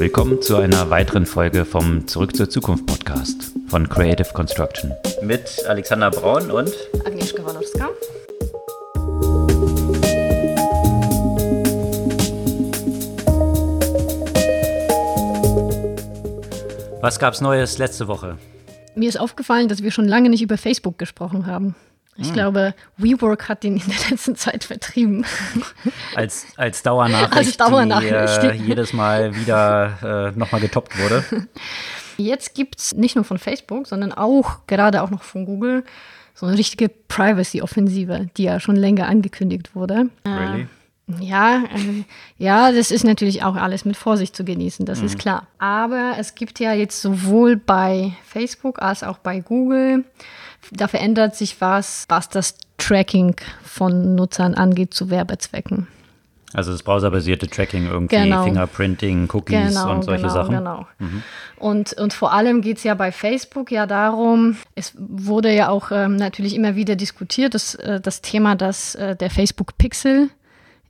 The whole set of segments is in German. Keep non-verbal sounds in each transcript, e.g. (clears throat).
Willkommen zu einer weiteren Folge vom Zurück zur Zukunft Podcast von Creative Construction. Mit Alexander Braun und Agnieszka Walorska. Was gab's Neues letzte Woche? Mir ist aufgefallen, dass wir schon lange nicht über Facebook gesprochen haben. Ich hm. glaube, WeWork hat den in der letzten Zeit vertrieben. (laughs) Als, als Dauernachricht, als Dauernachricht. die äh, jedes Mal wieder äh, nochmal getoppt wurde. (laughs) Jetzt gibt es nicht nur von Facebook, sondern auch, gerade auch noch von Google, so eine richtige Privacy-Offensive, die ja schon länger angekündigt wurde. Really? Ja, äh, ja, das ist natürlich auch alles mit Vorsicht zu genießen, das mhm. ist klar. Aber es gibt ja jetzt sowohl bei Facebook als auch bei Google, da verändert sich was, was das Tracking von Nutzern angeht zu Werbezwecken. Also das browserbasierte Tracking irgendwie, genau. Fingerprinting, Cookies genau, und solche genau, Sachen. Genau. Mhm. Und, und vor allem geht es ja bei Facebook ja darum, es wurde ja auch ähm, natürlich immer wieder diskutiert, dass, äh, das Thema, dass äh, der Facebook Pixel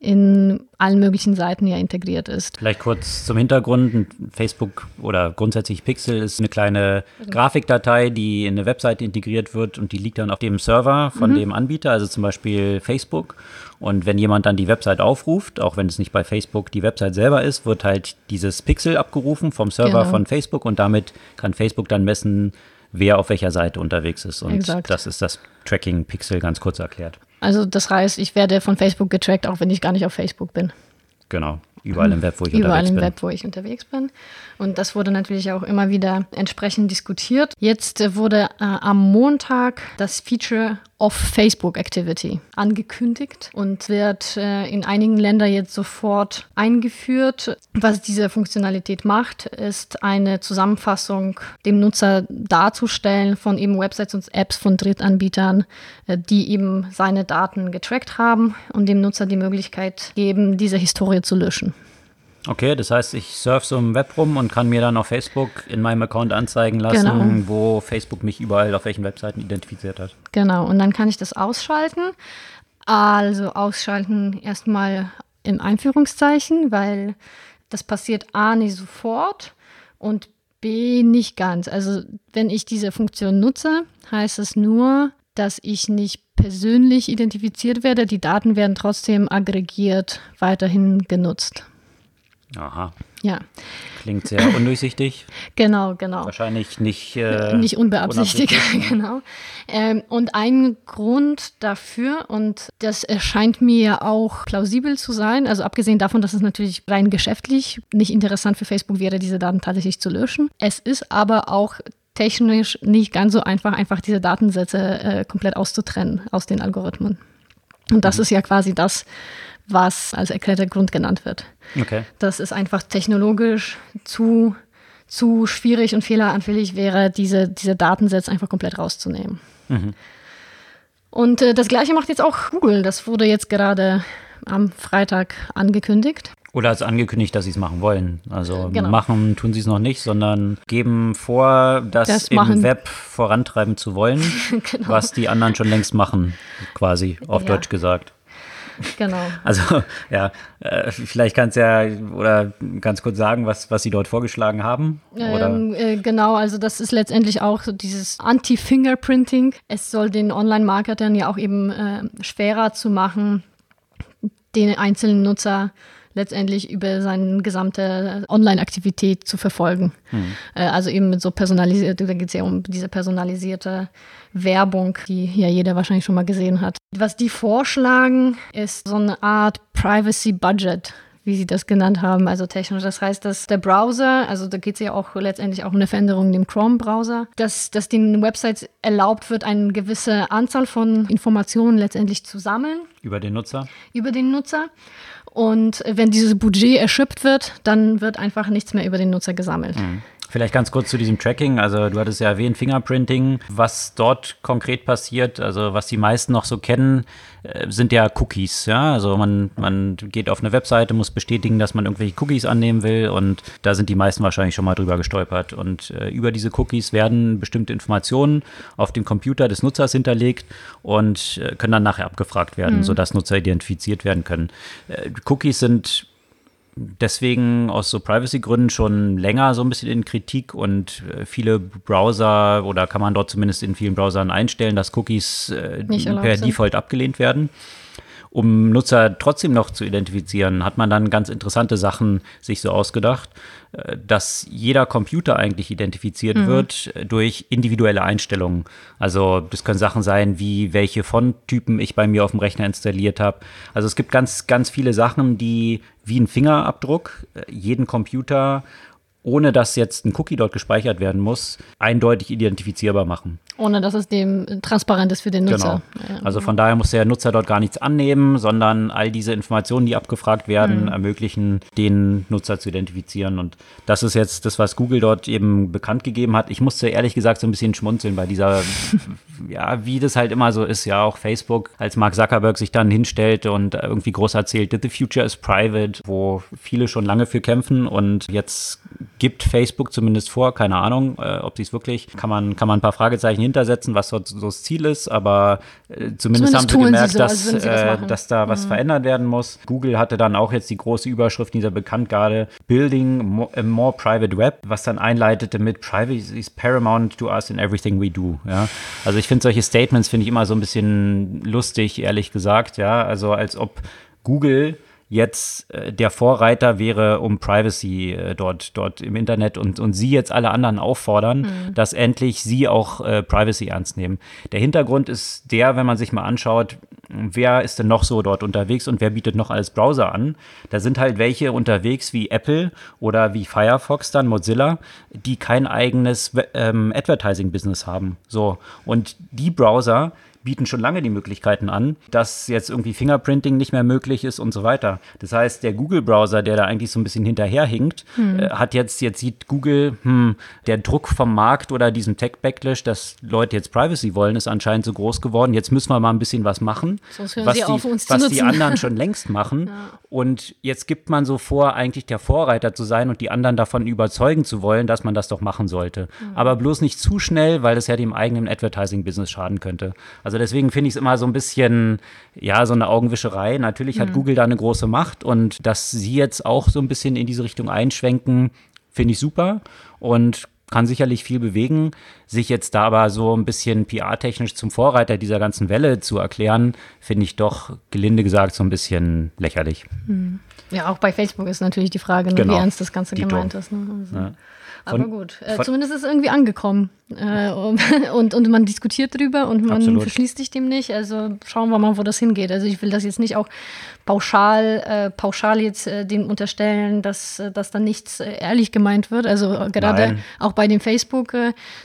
in allen möglichen Seiten ja integriert ist. Vielleicht kurz zum Hintergrund. Facebook oder grundsätzlich Pixel ist eine kleine Grafikdatei, die in eine Webseite integriert wird und die liegt dann auf dem Server von mhm. dem Anbieter, also zum Beispiel Facebook. Und wenn jemand dann die Website aufruft, auch wenn es nicht bei Facebook die Website selber ist, wird halt dieses Pixel abgerufen vom Server genau. von Facebook und damit kann Facebook dann messen, wer auf welcher Seite unterwegs ist. Und Exakt. das ist das Tracking Pixel ganz kurz erklärt. Also das heißt, ich werde von Facebook getrackt, auch wenn ich gar nicht auf Facebook bin. Genau, überall im Web, wo ich überall unterwegs bin. Überall im Web, wo ich unterwegs bin. Und das wurde natürlich auch immer wieder entsprechend diskutiert. Jetzt wurde äh, am Montag das Feature of Facebook Activity angekündigt und wird äh, in einigen Ländern jetzt sofort eingeführt. Was diese Funktionalität macht, ist eine Zusammenfassung dem Nutzer darzustellen von eben Websites und Apps von Drittanbietern, äh, die eben seine Daten getrackt haben und dem Nutzer die Möglichkeit geben, diese Historie zu löschen. Okay, das heißt, ich surfe so im Web rum und kann mir dann auf Facebook in meinem Account anzeigen lassen, genau. wo Facebook mich überall auf welchen Webseiten identifiziert hat. Genau, und dann kann ich das ausschalten. Also ausschalten erstmal im Einführungszeichen, weil das passiert A nicht sofort und B nicht ganz. Also wenn ich diese Funktion nutze, heißt es nur, dass ich nicht persönlich identifiziert werde. Die Daten werden trotzdem aggregiert weiterhin genutzt. Aha. Ja. Klingt sehr (clears throat) undurchsichtig. genau, genau. Wahrscheinlich nicht. Äh, nicht unbeabsichtigt, (laughs) genau. Ähm, und ein Grund dafür, und das erscheint mir auch plausibel zu sein, also abgesehen davon, dass es natürlich rein geschäftlich nicht interessant für Facebook wäre, diese Daten tatsächlich zu löschen. Es ist aber auch technisch nicht ganz so einfach, einfach diese Datensätze äh, komplett auszutrennen aus den Algorithmen. Und das mhm. ist ja quasi das, was als erklärter Grund genannt wird. Okay. Das ist einfach technologisch zu, zu schwierig und fehleranfällig wäre, diese, diese Datensätze einfach komplett rauszunehmen. Mhm. Und äh, das gleiche macht jetzt auch Google. Das wurde jetzt gerade am Freitag angekündigt. Oder als angekündigt, dass sie es machen wollen. Also genau. machen tun sie es noch nicht, sondern geben vor, das, das im. Web vorantreiben zu wollen, (laughs) genau. was die anderen schon längst machen, quasi auf ja. Deutsch gesagt. Genau. (laughs) Also ja, äh, vielleicht kannst du ja oder ganz kurz sagen, was, was sie dort vorgeschlagen haben. Ähm, äh, genau, also das ist letztendlich auch so dieses Anti-Fingerprinting. Es soll den Online-Marketern ja auch eben äh, schwerer zu machen, den einzelnen Nutzer letztendlich über seine gesamte Online-Aktivität zu verfolgen. Hm. Äh, also eben mit so personalisiert, da geht es ja um diese personalisierte Werbung, die ja jeder wahrscheinlich schon mal gesehen hat. Was die vorschlagen, ist so eine Art Privacy Budget wie sie das genannt haben, also technisch. Das heißt, dass der Browser, also da geht es ja auch letztendlich auch um eine Veränderung in dem Chrome-Browser, dass, dass den Websites erlaubt wird, eine gewisse Anzahl von Informationen letztendlich zu sammeln. Über den Nutzer? Über den Nutzer. Und wenn dieses Budget erschöpft wird, dann wird einfach nichts mehr über den Nutzer gesammelt. Mhm. Vielleicht ganz kurz zu diesem Tracking. Also du hattest ja erwähnt, Fingerprinting. Was dort konkret passiert, also was die meisten noch so kennen, äh, sind ja Cookies. Ja? Also man, man geht auf eine Webseite, muss bestätigen, dass man irgendwelche Cookies annehmen will und da sind die meisten wahrscheinlich schon mal drüber gestolpert. Und äh, über diese Cookies werden bestimmte Informationen auf dem Computer des Nutzers hinterlegt und äh, können dann nachher abgefragt werden, mhm. sodass Nutzer identifiziert werden können. Äh, Cookies sind deswegen aus so Privacy-Gründen schon länger so ein bisschen in Kritik und äh, viele Browser oder kann man dort zumindest in vielen Browsern einstellen, dass Cookies äh, per sind. Default abgelehnt werden um Nutzer trotzdem noch zu identifizieren, hat man dann ganz interessante Sachen sich so ausgedacht, dass jeder Computer eigentlich identifiziert mhm. wird durch individuelle Einstellungen. Also das können Sachen sein, wie welche Fonttypen ich bei mir auf dem Rechner installiert habe. Also es gibt ganz, ganz viele Sachen, die wie ein Fingerabdruck äh, jeden Computer ohne dass jetzt ein Cookie dort gespeichert werden muss, eindeutig identifizierbar machen. Ohne dass es dem transparent ist für den Nutzer. Genau. Also von daher muss der Nutzer dort gar nichts annehmen, sondern all diese Informationen, die abgefragt werden, mhm. ermöglichen, den Nutzer zu identifizieren. Und das ist jetzt das, was Google dort eben bekannt gegeben hat. Ich musste ehrlich gesagt so ein bisschen schmunzeln bei dieser, (laughs) ja, wie das halt immer so ist, ja, auch Facebook, als Mark Zuckerberg sich dann hinstellte und irgendwie groß erzählte, the future is private, wo viele schon lange für kämpfen und jetzt gibt Facebook zumindest vor, keine Ahnung, äh, ob sie es wirklich, kann man, kann man ein paar Fragezeichen hintersetzen, was dort so das Ziel ist, aber äh, zumindest, zumindest, haben sie gemerkt, sie so, dass, äh, dass da was mhm. verändert werden muss. Google hatte dann auch jetzt die große Überschrift dieser Bekanntgabe, Building a more private web, was dann einleitete mit Privacy is paramount to us in everything we do. Ja? Also ich finde solche Statements finde ich immer so ein bisschen lustig, ehrlich gesagt, ja, also als ob Google jetzt äh, der Vorreiter wäre, um Privacy äh, dort, dort im Internet und, und sie jetzt alle anderen auffordern, mhm. dass endlich sie auch äh, Privacy ernst nehmen. Der Hintergrund ist der, wenn man sich mal anschaut, wer ist denn noch so dort unterwegs und wer bietet noch alles Browser an? Da sind halt welche unterwegs wie Apple oder wie Firefox dann, Mozilla, die kein eigenes ähm, Advertising-Business haben. So. Und die Browser, bieten schon lange die Möglichkeiten an, dass jetzt irgendwie Fingerprinting nicht mehr möglich ist und so weiter. Das heißt, der Google-Browser, der da eigentlich so ein bisschen hinterherhinkt, hm. äh, hat jetzt, jetzt sieht Google, hm, der Druck vom Markt oder diesem Tech-Backlash, dass Leute jetzt Privacy wollen, ist anscheinend so groß geworden. Jetzt müssen wir mal ein bisschen was machen, was, die, was die, anderen schon (laughs) längst machen. Ja. Und jetzt gibt man so vor, eigentlich der Vorreiter zu sein und die anderen davon überzeugen zu wollen, dass man das doch machen sollte. Mhm. Aber bloß nicht zu schnell, weil das ja dem eigenen Advertising-Business schaden könnte. Also deswegen finde ich es immer so ein bisschen, ja, so eine Augenwischerei. Natürlich hat mhm. Google da eine große Macht und dass sie jetzt auch so ein bisschen in diese Richtung einschwenken, finde ich super und kann sicherlich viel bewegen. Sich jetzt da aber so ein bisschen PR-technisch zum Vorreiter dieser ganzen Welle zu erklären, finde ich doch, gelinde gesagt, so ein bisschen lächerlich. Mhm. Ja, auch bei Facebook ist natürlich die Frage, ne, genau. wie ernst das Ganze Dito. gemeint ist. Ne? Also. Ja. Aber gut, äh, zumindest ist es irgendwie angekommen. Äh, (laughs) und, und man diskutiert drüber und man Absolut. verschließt sich dem nicht. Also schauen wir mal, wo das hingeht. Also ich will das jetzt nicht auch pauschal, äh, pauschal jetzt äh, dem unterstellen, dass, äh, dass da nichts äh, ehrlich gemeint wird. Also äh, gerade Nein. auch bei dem Facebook,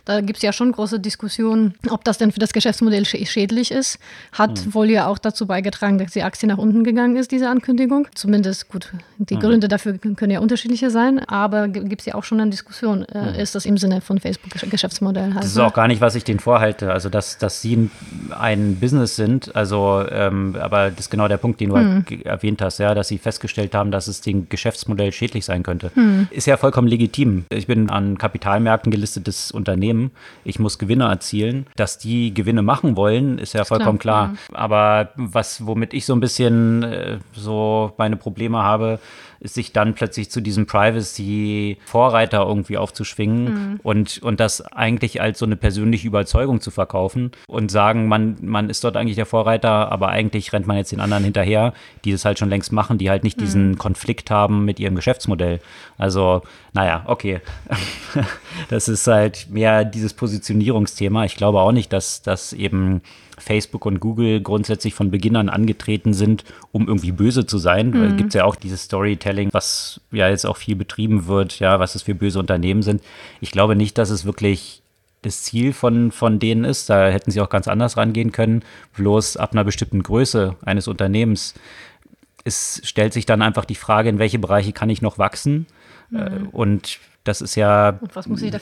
da gibt es ja schon große Diskussionen, ob das denn für das Geschäftsmodell sch schädlich ist. Hat hm. wohl ja auch dazu beigetragen, dass die Aktie nach unten gegangen ist, diese Ankündigung. Zumindest gut, die hm. Gründe dafür können ja unterschiedliche sein, aber gibt es ja auch schon eine Diskussion. Hm. Ist das im Sinne von Facebook-Geschäftsmodell? Halt, das ist auch gar nicht, was ich denen vorhalte. Also, dass, dass sie ein, ein Business sind, also, ähm, aber das ist genau der Punkt, den du hm. halt erwähnt hast, ja, dass sie festgestellt haben, dass es dem Geschäftsmodell schädlich sein könnte. Hm. Ist ja vollkommen legitim. Ich bin an Kapitalmärkten gelistetes Unternehmen. Ich muss Gewinne erzielen. Dass die Gewinne machen wollen, ist ja ist vollkommen klar. klar. Ja. Aber was, womit ich so ein bisschen äh, so meine Probleme habe, sich dann plötzlich zu diesem Privacy-Vorreiter irgendwie aufzuschwingen mhm. und, und das eigentlich als so eine persönliche Überzeugung zu verkaufen und sagen, man, man ist dort eigentlich der Vorreiter, aber eigentlich rennt man jetzt den anderen hinterher, die das halt schon längst machen, die halt nicht mhm. diesen Konflikt haben mit ihrem Geschäftsmodell. Also, naja, okay. (laughs) das ist halt mehr dieses Positionierungsthema. Ich glaube auch nicht, dass das eben Facebook und Google grundsätzlich von Beginn an angetreten sind, um irgendwie böse zu sein. Mhm. Gibt es ja auch dieses Storytelling, was ja jetzt auch viel betrieben wird, ja, was es für böse Unternehmen sind. Ich glaube nicht, dass es wirklich das Ziel von, von denen ist. Da hätten sie auch ganz anders rangehen können. Bloß ab einer bestimmten Größe eines Unternehmens es stellt sich dann einfach die Frage, in welche Bereiche kann ich noch wachsen? Mhm. Und das ist ja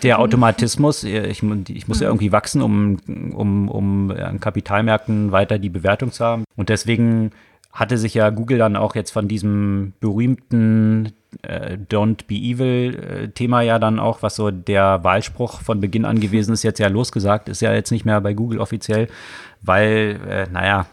der Automatismus. Ich, ich muss mhm. ja irgendwie wachsen, um, um, um an Kapitalmärkten weiter die Bewertung zu haben. Und deswegen hatte sich ja Google dann auch jetzt von diesem berühmten äh, Don't be evil äh, Thema ja dann auch, was so der Wahlspruch von Beginn an gewesen ist, jetzt ja losgesagt, ist ja jetzt nicht mehr bei Google offiziell, weil, äh, naja,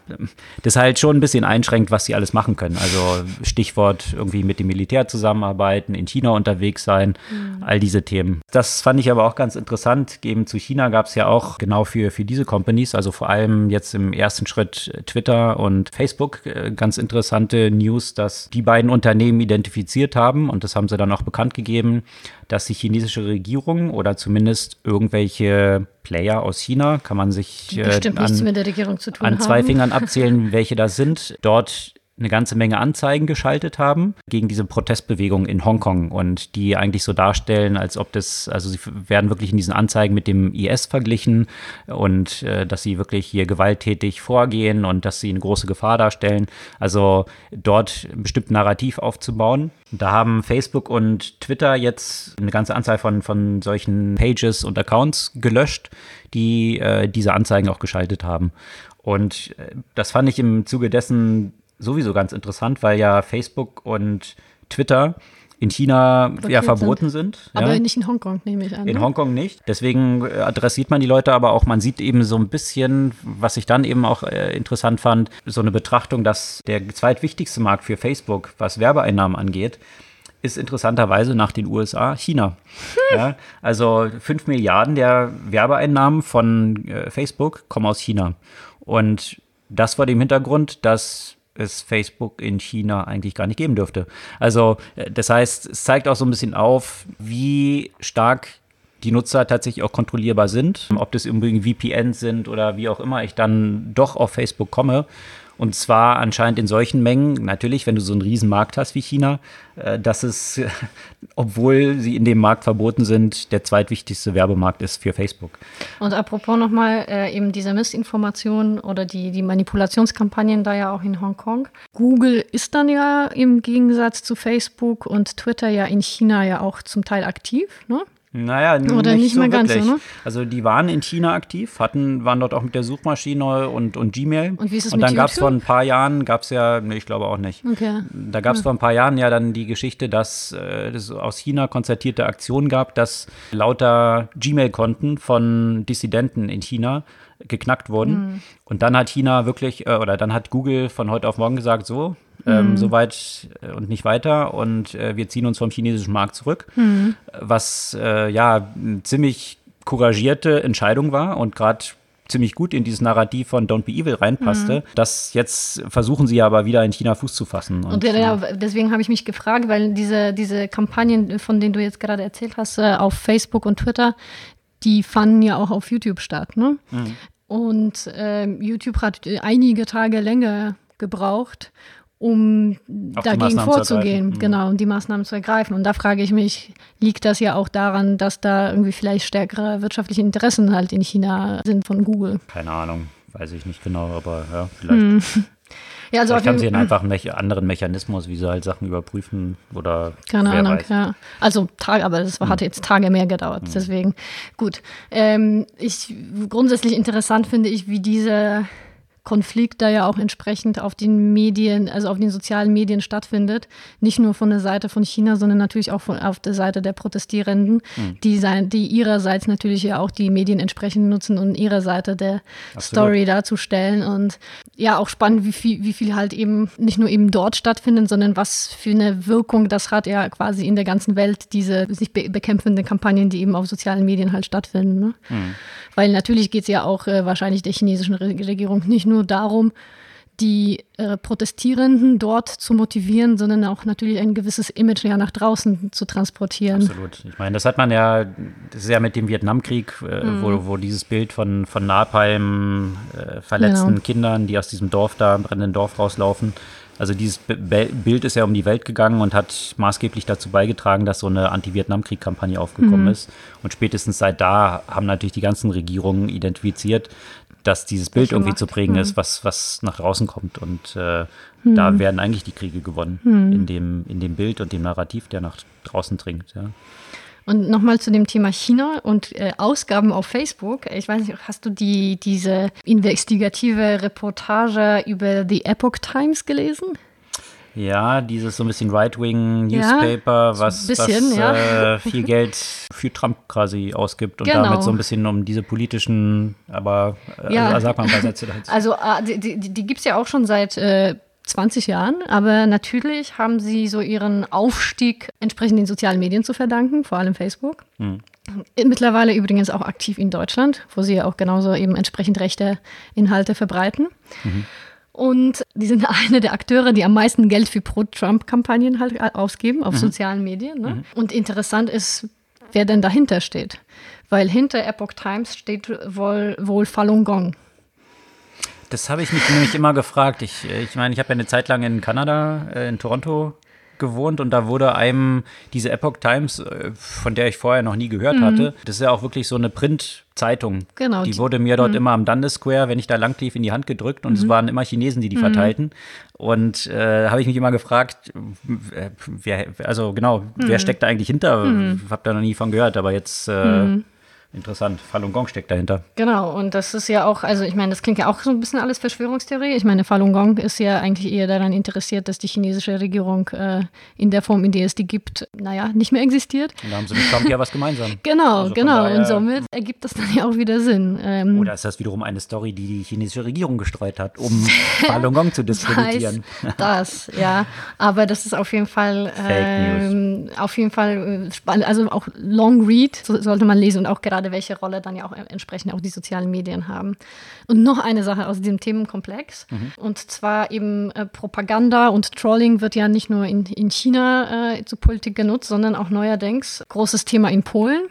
das halt schon ein bisschen einschränkt, was sie alles machen können. Also Stichwort irgendwie mit dem Militär zusammenarbeiten, in China unterwegs sein, mhm. all diese Themen. Das fand ich aber auch ganz interessant. Eben zu China gab es ja auch genau für, für diese Companies, also vor allem jetzt im ersten Schritt Twitter und Facebook, äh, ganz interessante News, dass die beiden Unternehmen identifiziert haben und das haben sie dann auch bekannt gegeben, dass die chinesische Regierung oder zumindest irgendwelche Player aus China, kann man sich äh, an, an, zwei. Fingern abzählen, (laughs) welche das sind, dort eine ganze Menge Anzeigen geschaltet haben gegen diese Protestbewegung in Hongkong und die eigentlich so darstellen, als ob das, also sie werden wirklich in diesen Anzeigen mit dem IS verglichen und äh, dass sie wirklich hier gewalttätig vorgehen und dass sie eine große Gefahr darstellen. Also dort ein bestimmtes Narrativ aufzubauen. Da haben Facebook und Twitter jetzt eine ganze Anzahl von, von solchen Pages und Accounts gelöscht, die äh, diese Anzeigen auch geschaltet haben. Und äh, das fand ich im Zuge dessen sowieso ganz interessant, weil ja Facebook und Twitter in China Blockiert ja verboten sind. sind aber ja. nicht in Hongkong, nehme ich an. In ne? Hongkong nicht. Deswegen äh, adressiert man die Leute aber auch, man sieht eben so ein bisschen, was ich dann eben auch äh, interessant fand, so eine Betrachtung, dass der zweitwichtigste Markt für Facebook, was Werbeeinnahmen angeht, ist interessanterweise nach den USA China. Hm. Ja, also 5 Milliarden der Werbeeinnahmen von äh, Facebook kommen aus China. Und das vor dem Hintergrund, dass es Facebook in China eigentlich gar nicht geben dürfte. Also äh, das heißt, es zeigt auch so ein bisschen auf, wie stark die Nutzer tatsächlich auch kontrollierbar sind. Ob das irgendwie VPNs sind oder wie auch immer ich dann doch auf Facebook komme. Und zwar anscheinend in solchen Mengen, natürlich, wenn du so einen riesen Markt hast wie China, äh, dass es, (laughs) obwohl sie in dem Markt verboten sind, der zweitwichtigste Werbemarkt ist für Facebook. Und apropos nochmal äh, eben diese Missinformationen oder die, die Manipulationskampagnen da ja auch in Hongkong. Google ist dann ja im Gegensatz zu Facebook und Twitter ja in China ja auch zum Teil aktiv, ne? Naja, Oder nicht, nicht so ganz so, ne? Also die waren in China aktiv, hatten, waren dort auch mit der Suchmaschine und, und Gmail. Und wie ist es Und dann gab es vor ein paar Jahren, gab es ja, nee, ich glaube auch nicht. Okay. Da gab es ja. vor ein paar Jahren ja dann die Geschichte, dass äh, es aus China konzertierte Aktionen gab, dass lauter Gmail-Konten von Dissidenten in China geknackt wurden. Mhm. Und dann hat China wirklich, äh, oder dann hat Google von heute auf morgen gesagt, so, ähm, mhm. so weit äh, und nicht weiter und äh, wir ziehen uns vom chinesischen Markt zurück, mhm. was äh, ja eine ziemlich couragierte Entscheidung war und gerade ziemlich gut in dieses Narrativ von Don't Be Evil reinpasste. Mhm. Das jetzt versuchen sie aber wieder in China Fuß zu fassen. Und, und ja, deswegen habe ich mich gefragt, weil diese, diese Kampagnen, von denen du jetzt gerade erzählt hast, äh, auf Facebook und Twitter, die fanden ja auch auf YouTube statt. Ne? Mhm. Und äh, YouTube hat einige Tage länger gebraucht, um Auch dagegen vorzugehen, mhm. genau, um die Maßnahmen zu ergreifen. Und da frage ich mich, liegt das ja auch daran, dass da irgendwie vielleicht stärkere wirtschaftliche Interessen halt in China sind von Google? Keine Ahnung, weiß ich nicht genau, aber ja, vielleicht. Mhm. (laughs) Ja, also Vielleicht haben sie einen einfach einen anderen Mechanismus, wie sie halt Sachen überprüfen oder keine Ahnung, weiß. ja. Also Tage, aber das hatte jetzt Tage mehr gedauert, mhm. deswegen gut. Ähm, ich grundsätzlich interessant finde ich, wie diese Konflikt da ja auch entsprechend auf den Medien, also auf den sozialen Medien stattfindet. Nicht nur von der Seite von China, sondern natürlich auch von, auf der Seite der Protestierenden, mhm. die, sein, die ihrerseits natürlich ja auch die Medien entsprechend nutzen und ihre Seite der Absolut. Story darzustellen. Und ja, auch spannend, wie viel, wie viel halt eben nicht nur eben dort stattfindet, sondern was für eine Wirkung das hat ja quasi in der ganzen Welt, diese sich be bekämpfende Kampagnen, die eben auf sozialen Medien halt stattfinden. Ne? Mhm. Weil natürlich geht es ja auch äh, wahrscheinlich der chinesischen Regierung nicht nur darum, die äh, Protestierenden dort zu motivieren, sondern auch natürlich ein gewisses Image ja nach draußen zu transportieren. Absolut. Ich meine, das hat man ja, ist ja mit dem Vietnamkrieg, äh, mhm. wo, wo dieses Bild von, von Napalm, äh, verletzten genau. Kindern, die aus diesem Dorf da, brennenden Dorf rauslaufen, also dieses Bild ist ja um die Welt gegangen und hat maßgeblich dazu beigetragen, dass so eine Anti-Vietnam-Krieg-Kampagne aufgekommen mhm. ist. Und spätestens seit da haben natürlich die ganzen Regierungen identifiziert, dass dieses Bild irgendwie zu prägen mhm. ist, was, was nach draußen kommt. Und äh, mhm. da werden eigentlich die Kriege gewonnen, mhm. in, dem, in dem Bild und dem Narrativ, der nach draußen dringt. Ja. Und nochmal zu dem Thema China und äh, Ausgaben auf Facebook. Ich weiß nicht, hast du die, diese investigative Reportage über die Epoch Times gelesen? Ja, dieses so ein bisschen Right-Wing-Newspaper, Ja, was, bisschen, was ja. äh, (laughs) viel Geld für Trump quasi ausgibt und Genau. damit so ein bisschen um diese politischen, aber äh, Ja. also, sag mal ein paar Sätze dazu. (laughs) Also äh, die, die, die gibt es ja auch schon seit äh, 20 Jahren, aber natürlich haben sie so ihren Aufstieg entsprechend den sozialen Medien zu verdanken, vor allem Facebook. Mittlerweile übrigens auch aktiv in Deutschland, wo sie ja auch genauso eben entsprechend rechte Inhalte verbreiten. Und die sind (laughs) eine der Akteure, die am meisten Geld für Pro-Trump-Kampagnen halt ausgeben auf sozialen Medien. Ne? Und interessant ist, wer denn dahinter steht. Weil hinter Epoch Times steht wohl, wohl Falun Gong. Das habe ich mich nämlich immer gefragt. Ich, äh, ich meine, ich habe ja eine Zeit lang in Kanada, äh, in Toronto gewohnt und da wurde einem diese Epoch Times, äh, von der ich vorher noch nie gehört hatte, das ist ja auch wirklich so eine Printzeitung. Mhm. Genau, Die die- wurde mir dort immer am Dundas Square, wenn ich da lang lief, in die Hand gedrückt und es Mhm. waren immer Chinesen, die die verteilten. Und äh, habe ich mich immer gefragt, wer, also genau, Mhm. wer steckt da eigentlich hinter? Hab da noch nie von gehört, aber jetzt äh, Mhm. Interessant. Falun Gong steckt dahinter. Genau, und das ist ja auch, also ich meine, das klingt ja auch so ein bisschen alles Verschwörungstheorie. Ich meine, Falun Gong ist ja eigentlich eher daran interessiert, dass die chinesische Regierung äh, in der Form, in der es die gibt, naja, nicht mehr existiert. Und da haben sie mit Trump ja was gemeinsam. (laughs) Genau, Also genau. daher- und somit ergibt das dann ja auch wieder Sinn. Ähm, Oder ist das wiederum eine Story, die die chinesische Regierung gestreut hat, um (laughs) Falun Gong zu diskreditieren? (laughs) das, ja. Aber das ist auf jeden Fall, ähm, auf jeden Fall äh, spannend. Also auch Long Read so, sollte man lesen und auch gerade welche Rolle dann ja auch entsprechend auch die sozialen Medien haben. Und noch eine Sache aus diesem Themenkomplex. Und zwar eben äh, Propaganda und Trolling wird ja nicht nur in, in China äh, zur Politik genutzt, sondern auch neuerdings großes Thema in Polen.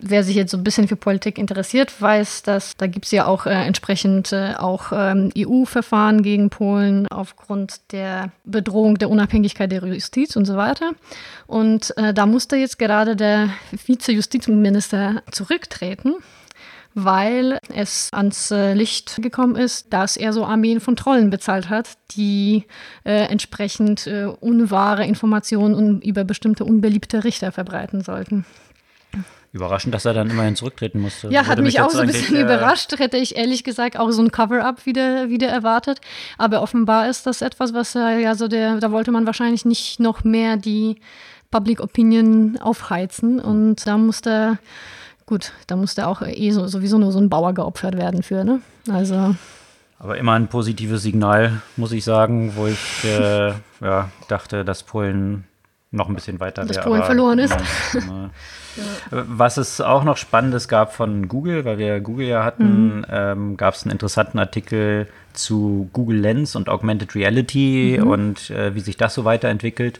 Wer sich jetzt so ein bisschen für Politik interessiert, weiß, dass da gibt es ja auch äh, entsprechend äh, auch ähm, EU-Verfahren gegen Polen aufgrund der Bedrohung der Unabhängigkeit der Justiz und so weiter. Und äh, da musste jetzt gerade der Vize-Justizminister zurücktreten, weil es ans äh, Licht gekommen ist, dass er so Armeen von Trollen bezahlt hat, die äh, entsprechend äh, unwahre Informationen über bestimmte unbeliebte Richter verbreiten sollten. Überraschend, dass er dann immerhin zurücktreten musste. Ja, hat Würde mich auch so ein bisschen äh, überrascht. Hätte ich ehrlich gesagt auch so ein Cover-up wieder, wieder erwartet. Aber offenbar ist das etwas, was äh, ja so der, da wollte man wahrscheinlich nicht noch mehr die Public Opinion aufheizen. Und da musste, gut, da musste auch eh so, sowieso nur so ein Bauer geopfert werden für, ne? Also, Aber immer ein positives Signal, muss ich sagen, wo ich äh, ja, dachte, dass Polen noch ein bisschen weiter Dass. Polen verloren ist. nein, (laughs) äh, Was es auch noch Spannendes gab von Google, weil wir Google ja hatten, Mhm. ähm, gab es einen interessanten Artikel zu Google Lens und Augmented Reality Mhm. und äh, wie sich das so weiterentwickelt.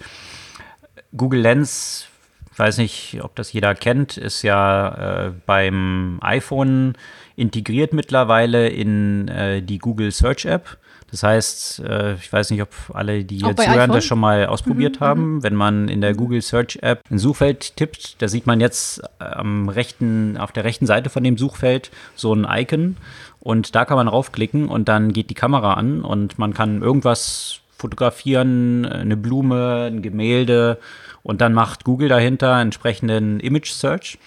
Google Lens, ich weiß nicht, ob das jeder kennt, ist ja äh, beim iPhone integriert mittlerweile in äh, die Google Search App. Das heißt, äh, ich weiß nicht, ob alle, die Auch iPhone? das schon mal ausprobiert haben. Wenn man in der Google Search App ein Suchfeld tippt, da sieht man jetzt äh, am rechten, auf der rechten Seite von dem Suchfeld so ein Icon. Und da kann man raufklicken und dann geht die Kamera an und man kann irgendwas fotografieren, eine Blume, ein Gemälde. Und dann macht Google dahinter entsprechenden Image Search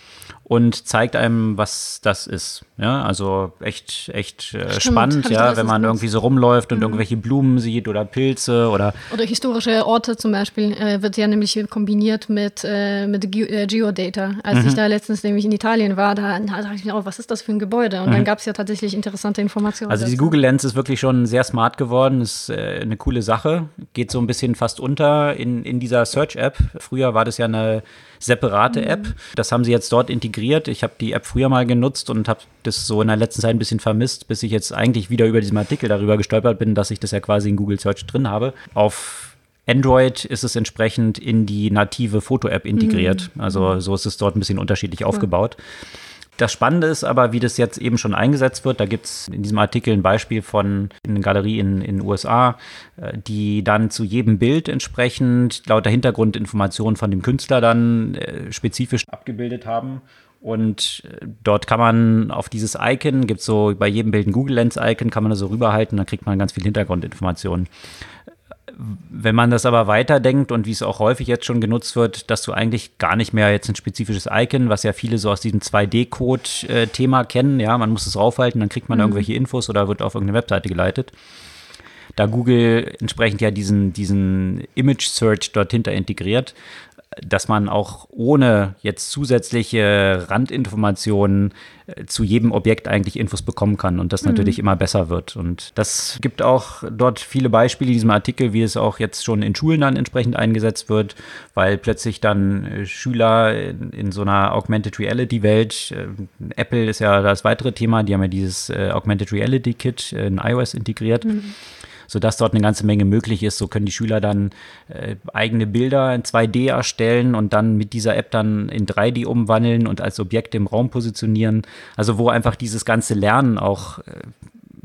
und zeigt einem, was das ist. Ja, also echt, echt äh, Stimmt, spannend, ja, wenn man irgendwie so rumläuft und irgendwelche Blumen sieht oder Pilze oder oder historische Orte zum Beispiel äh, wird ja nämlich kombiniert mit, äh, mit Ge äh, Geodata. Als Mhm. ich da letztens nämlich in Italien war, da, da dachte ich mir, oh, was ist das für ein Gebäude? Und dann gab es ja tatsächlich interessante Informationen. Mhm. Also die dazu. Google Lens ist wirklich schon sehr smart geworden, ist äh, eine coole Sache, geht so ein bisschen fast unter in, in dieser Search-App. Früher war das ja eine separate App, das haben sie jetzt dort integriert. Ich habe die App früher mal genutzt und habe das so in der letzten Zeit ein bisschen vermisst, bis ich jetzt eigentlich wieder über diesen Artikel darüber gestolpert bin, dass ich das ja quasi in Google Search drin habe. Auf Android ist es entsprechend in die native Foto-App integriert. Also so ist es dort ein bisschen unterschiedlich aufgebaut. Das Spannende ist aber, wie das jetzt eben schon eingesetzt wird. Da gibt es in diesem Artikel ein Beispiel von einer Galerie in den USA, äh, die dann zu jedem Bild entsprechend lauter Hintergrundinformationen von dem Künstler dann äh, spezifisch abgebildet haben. Und äh, dort kann man auf dieses Icon, gibt so bei jedem Bild ein Google Lens Icon, kann man da so rüberhalten, dann kriegt man ganz viel Hintergrundinformationen. Wenn man das aber weiterdenkt und wie es auch häufig jetzt schon genutzt wird, dass du eigentlich gar nicht mehr jetzt ein spezifisches Icon, was ja viele so aus diesem 2D-Code-Thema kennen, ja, man muss es raufhalten, dann kriegt man irgendwelche Infos oder wird auf irgendeine Webseite geleitet. da Google entsprechend ja diesen, diesen Image Search dort hinter integriert, dass man auch ohne jetzt zusätzliche Randinformationen äh, zu jedem Objekt eigentlich Infos bekommen kann und das mhm. natürlich immer besser wird. Und das gibt auch dort viele Beispiele in diesem Artikel, wie es auch jetzt schon in Schulen dann entsprechend eingesetzt wird, weil plötzlich dann äh, Schüler in, in, so einer Augmented Reality Welt, äh, Apple ist ja das weitere Thema, die haben ja dieses äh, Augmented Reality Kit in iOS integriert. Mhm sodass dort eine ganze Menge möglich ist. So können die Schüler dann äh, eigene Bilder in 2D erstellen und dann mit dieser App dann in 3D umwandeln und als Objekte im Raum positionieren. Also wo einfach dieses ganze Lernen auch äh,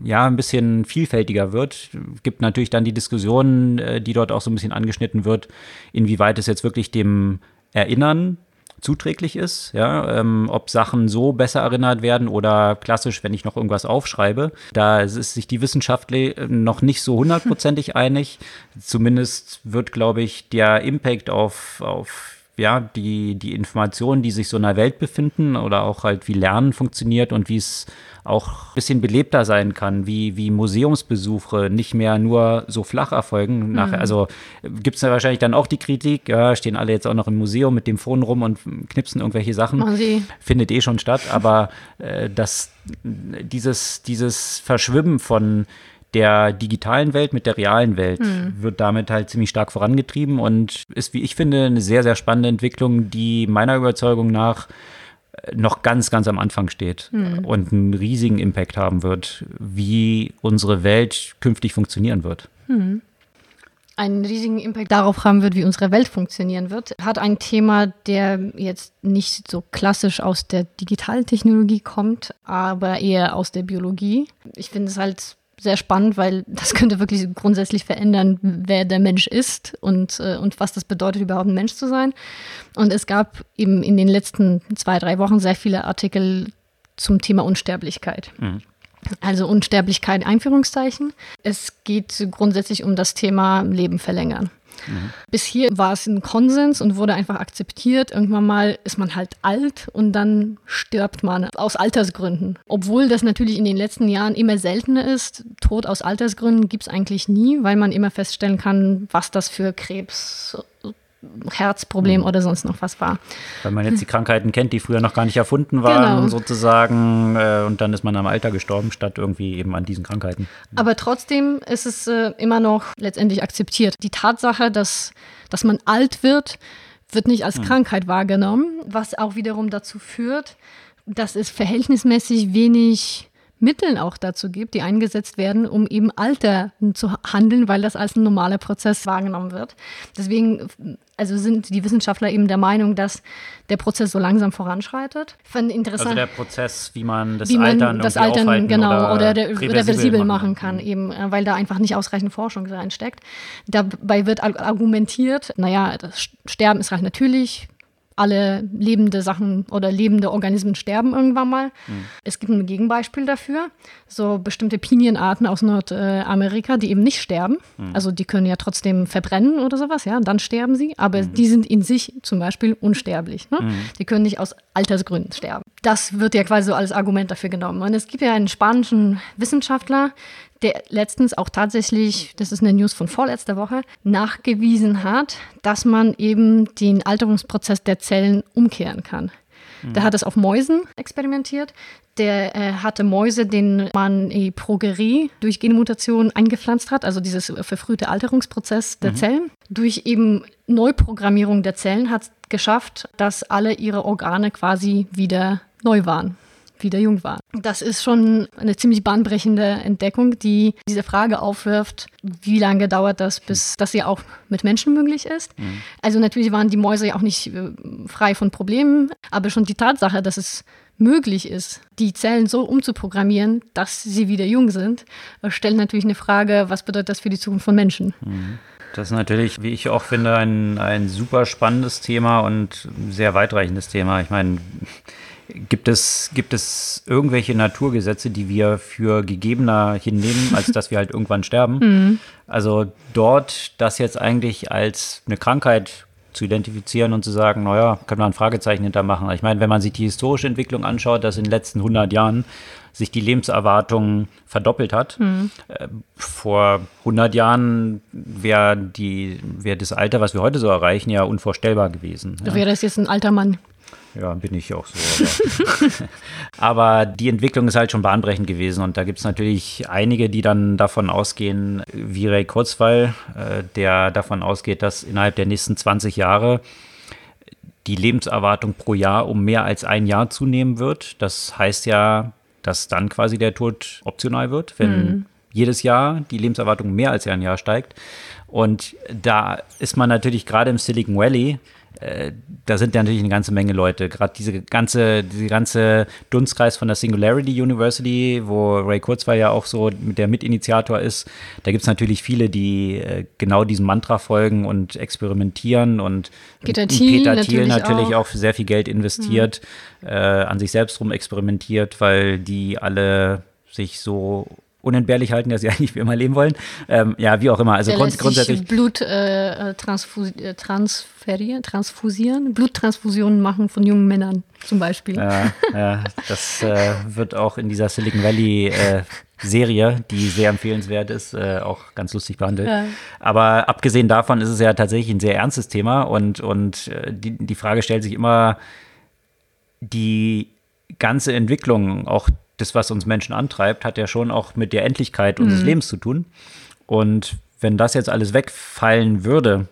ja, ein bisschen vielfältiger wird. Gibt natürlich dann die Diskussion, äh, die dort auch so ein bisschen angeschnitten wird, inwieweit es jetzt wirklich dem Erinnern zuträglich ist, ja, ähm, ob Sachen so besser erinnert werden oder klassisch, wenn ich noch irgendwas aufschreibe. Da ist sich die Wissenschaft noch nicht so hundertprozentig einig. (laughs) Zumindest wird, glaube ich, der Impact auf, auf ja, die, die Informationen, die sich so in der Welt befinden oder auch halt wie Lernen funktioniert und wie es auch ein bisschen belebter sein kann, wie, wie Museumsbesuche nicht mehr nur so flach erfolgen. Mhm. also gibt es ja wahrscheinlich dann auch die Kritik, ja, stehen alle jetzt auch noch im Museum mit dem Phone rum und knipsen irgendwelche Sachen. Findet eh schon statt, aber äh, dass dieses, dieses Verschwimmen von der digitalen Welt mit der realen Welt mhm. wird damit halt ziemlich stark vorangetrieben und ist, wie ich finde, eine sehr, sehr spannende Entwicklung, die meiner Überzeugung nach äh, noch ganz, ganz am Anfang steht mhm. und einen riesigen Impact haben wird, wie unsere Welt künftig funktionieren wird. Mhm. Einen riesigen Impact darauf haben wird, wie unsere Welt funktionieren wird, hat ein Thema, der jetzt nicht so klassisch aus der digitalen Technologie kommt, aber eher aus der Biologie. Ich finde es halt sehr spannend, weil das könnte wirklich grundsätzlich verändern, wer der Mensch ist und, äh, und was das bedeutet, überhaupt ein Mensch zu sein. Und es gab eben in den letzten zwei, drei Wochen sehr viele Artikel zum Thema Unsterblichkeit. Mhm. Also Unsterblichkeit, Einführungszeichen. Es geht grundsätzlich um das Thema Leben verlängern. Mhm. Bis hier war es ein Konsens und wurde einfach akzeptiert. Irgendwann mal ist man halt alt und dann stirbt man aus Altersgründen. Obwohl das natürlich in den letzten Jahren immer seltener ist. Tod aus Altersgründen gibt es eigentlich nie, weil man immer feststellen kann, was das für Krebs Herzproblem mhm. oder sonst noch was war. Weil man jetzt die Krankheiten kennt, die früher noch gar nicht erfunden waren, genau. sozusagen. Äh, und dann ist man am Alter gestorben, statt irgendwie eben an diesen Krankheiten. Aber trotzdem ist es äh, immer noch letztendlich akzeptiert. Die Tatsache, dass, dass man alt wird, wird nicht als mhm. Krankheit wahrgenommen, was auch wiederum dazu führt, dass es verhältnismäßig wenig Mitteln auch dazu gibt, die eingesetzt werden, um eben Alter zu handeln, weil das als ein normaler Prozess wahrgenommen wird. Deswegen also sind die Wissenschaftler eben der Meinung, dass der Prozess so langsam voranschreitet. Fand interessant, also der Prozess, wie man das wie man Altern, das Altern genau oder, oder der, reversibel machen kann, machen. eben, äh, weil da einfach nicht ausreichend Forschung reinsteckt. Dabei wird argumentiert, naja, das Sterben ist halt natürlich, alle lebende Sachen oder lebende Organismen sterben irgendwann mal. Mhm. Es gibt ein Gegenbeispiel dafür, so bestimmte Pinienarten aus Nordamerika, die eben nicht sterben. Mhm. Also die können ja trotzdem verbrennen oder sowas, ja, dann sterben sie, aber mhm. die sind in sich zum Beispiel unsterblich. Ne? Mhm. Die können nicht aus Altersgründen sterben. Das wird ja quasi so als Argument dafür genommen. Und es gibt ja einen spanischen Wissenschaftler, der letztens auch tatsächlich, das ist eine News von vorletzter Woche, nachgewiesen hat, dass man eben den Alterungsprozess der Zellen umkehren kann. Mhm. Der hat es auf Mäusen experimentiert. Der äh, hatte Mäuse, denen man die Progerie durch Genmutation eingepflanzt hat, also dieses verfrühte Alterungsprozess der mhm. Zellen. Durch eben Neuprogrammierung der Zellen hat es geschafft, dass alle ihre Organe quasi wieder neu waren wieder jung waren. Das ist schon eine ziemlich bahnbrechende Entdeckung, die diese Frage aufwirft, wie lange dauert das, bis das ja auch mit Menschen möglich ist. Mhm. Also natürlich waren die Mäuse ja auch nicht äh, frei von Problemen, aber schon die Tatsache, dass es möglich ist, die Zellen so umzuprogrammieren, dass sie wieder jung sind, äh, stellt natürlich eine Frage, was bedeutet das für die Zukunft von Menschen? Mhm. Das ist natürlich, wie ich auch finde, ein, ein super spannendes Thema und sehr weitreichendes Thema. Ich meine, Gibt es, gibt es irgendwelche Naturgesetze, die wir für gegebener hinnehmen, als dass wir halt irgendwann sterben? (laughs) Mhm. Also dort das jetzt eigentlich als eine Krankheit zu identifizieren und zu sagen, naja, kann man ein Fragezeichen hintermachen. Ich meine, wenn man sich die historische Entwicklung anschaut, dass in den letzten 100 Jahren sich die Lebenserwartung verdoppelt hat. Mhm. Vor 100 Jahren wäre wär das Alter, was wir heute so erreichen, ja unvorstellbar gewesen. Ja. Wäre das jetzt ein alter Mann? Ja, bin ich auch so. Aber, (laughs) aber, die Entwicklung ist halt schon bahnbrechend gewesen und da gibt es natürlich einige, die dann davon ausgehen, wie Ray Kurzweil, äh, der davon ausgeht, dass innerhalb der nächsten 20 Jahre die Lebenserwartung pro Jahr um mehr als ein Jahr zunehmen wird. Das heißt ja, dass dann quasi der Tod optional wird, wenn mhm. jedes Jahr die Lebenserwartung mehr als ein Jahr steigt. Und da ist man natürlich gerade im Silicon Valley äh, da sind ja natürlich eine ganze Menge Leute. Gerade diese ganze, diese ganze Dunstkreis von der Singularity University, wo Ray Kurzweil ja auch so der Mitinitiator ist, da gibt es natürlich viele, die äh, genau diesem Mantra folgen und experimentieren und Peter Thiel, Peter Thiel natürlich, natürlich auch. auch. sehr viel Geld investiert, mhm. äh, an sich selbst rum experimentiert, weil die alle sich so unentbehrlich halten, dass sie (laughs) eigentlich für immer leben wollen. Ähm, ja, wie auch immer. Also grund grundsätzlich. Blut äh, transfus äh, transferieren, transfusieren, Bluttransfusionen machen von jungen Männern zum Beispiel. Ja, ja das äh, wird auch in dieser Silicon Valley äh, Serie, die sehr empfehlenswert ist, äh, auch ganz lustig behandelt. Ja. Aber abgesehen davon ist es ja tatsächlich ein sehr ernstes Thema und, und äh, die, die Frage stellt sich immer, die ganze Entwicklung, auch das, was uns Menschen antreibt, hat ja schon auch mit der Endlichkeit unseres mhm. Lebens zu tun. Und wenn das jetzt alles wegfallen würde,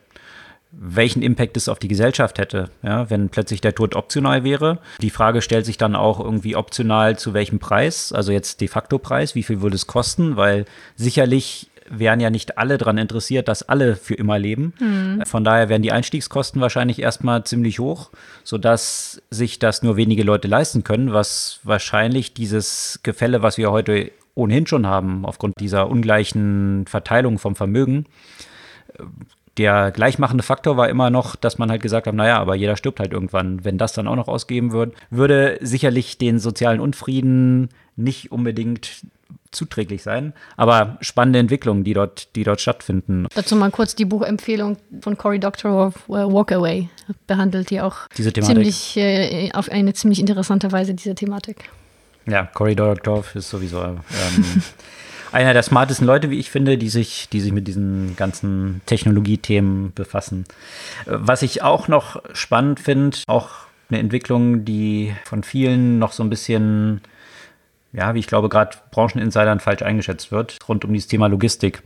welchen Impact es auf die Gesellschaft hätte, ja, wenn plötzlich der Tod optional wäre. Die Frage stellt sich dann auch irgendwie optional zu welchem Preis, also jetzt de facto Preis, wie viel würde es kosten, weil sicherlich wären ja nicht alle daran interessiert, dass alle für immer leben. Mhm. Von daher wären die Einstiegskosten wahrscheinlich erstmal ziemlich hoch, sodass sich das nur wenige Leute leisten können, was wahrscheinlich dieses Gefälle, was wir heute ohnehin schon haben, aufgrund dieser ungleichen Verteilung vom Vermögen, der gleichmachende Faktor war immer noch, dass man halt gesagt hat, naja, aber jeder stirbt halt irgendwann. Wenn das dann auch noch ausgeben wird, würde sicherlich den sozialen Unfrieden nicht unbedingt zuträglich sein. Aber spannende Entwicklungen, die dort, die dort stattfinden. Dazu mal kurz die Buchempfehlung von Cory Doctorow, Walk Away, behandelt die auch diese Thematik. ziemlich äh, auf eine ziemlich interessante Weise diese Thematik. Ja, Cory Doctorow ist sowieso ähm, (laughs) einer der smartesten Leute, wie ich finde, die sich, die sich mit diesen ganzen Technologiethemen befassen. Was ich auch noch spannend finde, auch eine Entwicklung, die von vielen noch so ein bisschen ja, wie ich glaube, gerade Brancheninsidern falsch eingeschätzt wird, rund um dieses Thema Logistik.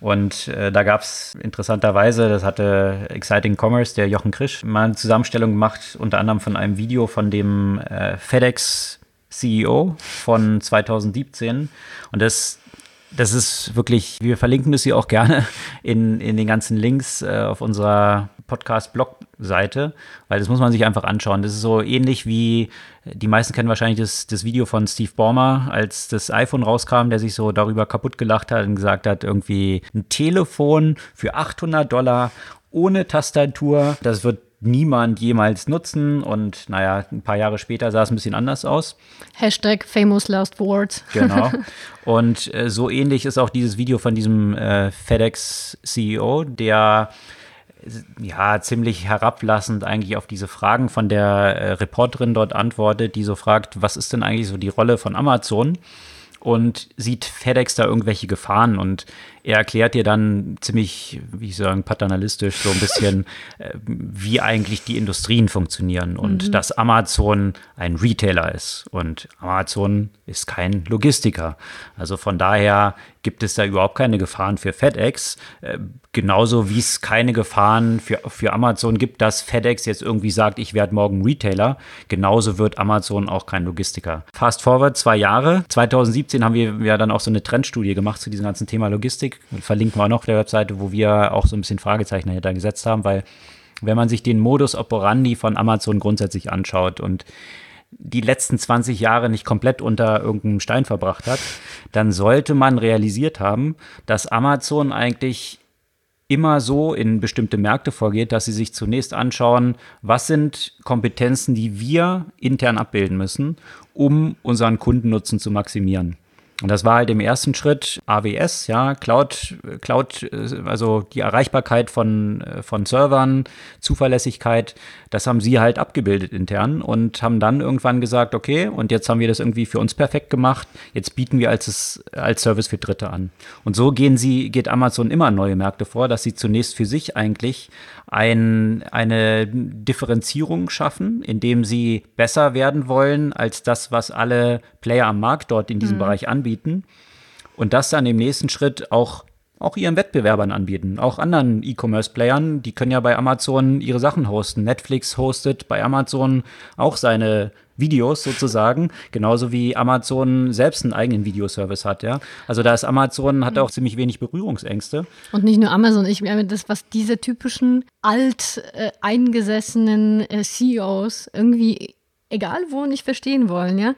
Und äh, da gab es interessanterweise, das hatte Exciting Commerce, der Jochen Krisch, mal eine Zusammenstellung gemacht, unter anderem von einem Video von dem äh, FedEx CEO von 2017. Und das das ist wirklich, wir verlinken das hier auch gerne in, in den ganzen Links äh, auf unserer Podcast-Blog-Seite, weil das muss man sich einfach anschauen. Das ist so ähnlich wie, die meisten kennen wahrscheinlich das, das Video von Steve Ballmer, als das iPhone rauskam, der sich so darüber kaputt gelacht hat und gesagt hat, irgendwie ein Telefon für 800 Dollar ohne Tastatur, das wird niemand jemals nutzen. Und naja, ein paar Jahre später sah es ein bisschen anders aus. Hashtag famous last words. Genau. (laughs) Und äh, so ähnlich ist auch dieses Video von diesem äh, FedEx-CEO, der ja ziemlich herablassend eigentlich auf diese Fragen von der äh, Reporterin dort antwortet, die so fragt, was ist denn eigentlich so die Rolle von Amazon? Und sieht FedEx da irgendwelche Gefahren? Und er erklärt dir dann ziemlich, wie ich sagen, paternalistisch so ein bisschen, (laughs) äh, wie eigentlich die Industrien funktionieren und mhm. dass Amazon ein Retailer ist und Amazon ist kein Logistiker. Also von daher gibt es da überhaupt keine Gefahren für FedEx, äh, genauso wie es keine Gefahren für, für Amazon gibt, dass FedEx jetzt irgendwie sagt, ich werde morgen Retailer. Genauso wird Amazon auch kein Logistiker. Fast forward zwei Jahre. 2017 haben wir ja dann auch so eine Trendstudie gemacht zu diesem ganzen Thema Logistik. Logistik. Verlinken wir auch noch auf der Webseite, wo wir auch so ein bisschen Fragezeichen dahinter gesetzt haben, weil wenn man sich den Modus operandi von Amazon grundsätzlich anschaut und die letzten 20 Jahre nicht komplett unter irgendeinem Stein verbracht hat, dann sollte man realisiert haben, dass Amazon eigentlich immer so in bestimmte Märkte vorgeht, dass sie sich zunächst anschauen, was sind Kompetenzen, die wir intern abbilden müssen, um unseren Kundennutzen zu maximieren. Und das war halt im ersten Schritt AWS, ja, Cloud, Cloud, also die Erreichbarkeit von, von Servern, Zuverlässigkeit, das haben sie halt abgebildet intern und haben dann irgendwann gesagt, okay, und jetzt haben wir das irgendwie für uns perfekt gemacht, jetzt bieten wir als, als Service für Dritte an. Und so gehen sie, geht Amazon immer neue Märkte vor, dass sie zunächst für sich eigentlich ein, eine Differenzierung schaffen, indem sie besser werden wollen als das, was alle Player am Markt dort in diesem mhm. Bereich anbieten. Und das dann im nächsten Schritt auch, auch ihren Wettbewerbern anbieten, auch anderen E-Commerce-Playern, die können ja bei Amazon ihre Sachen hosten. Netflix hostet bei Amazon auch seine Videos sozusagen, genauso wie Amazon selbst einen eigenen Videoservice hat, ja. Also da ist Amazon, hat auch ziemlich wenig Berührungsängste. Und nicht nur Amazon, ich meine, das, was diese typischen alt äh, äh, CEOs irgendwie, egal wo, nicht verstehen wollen, ja.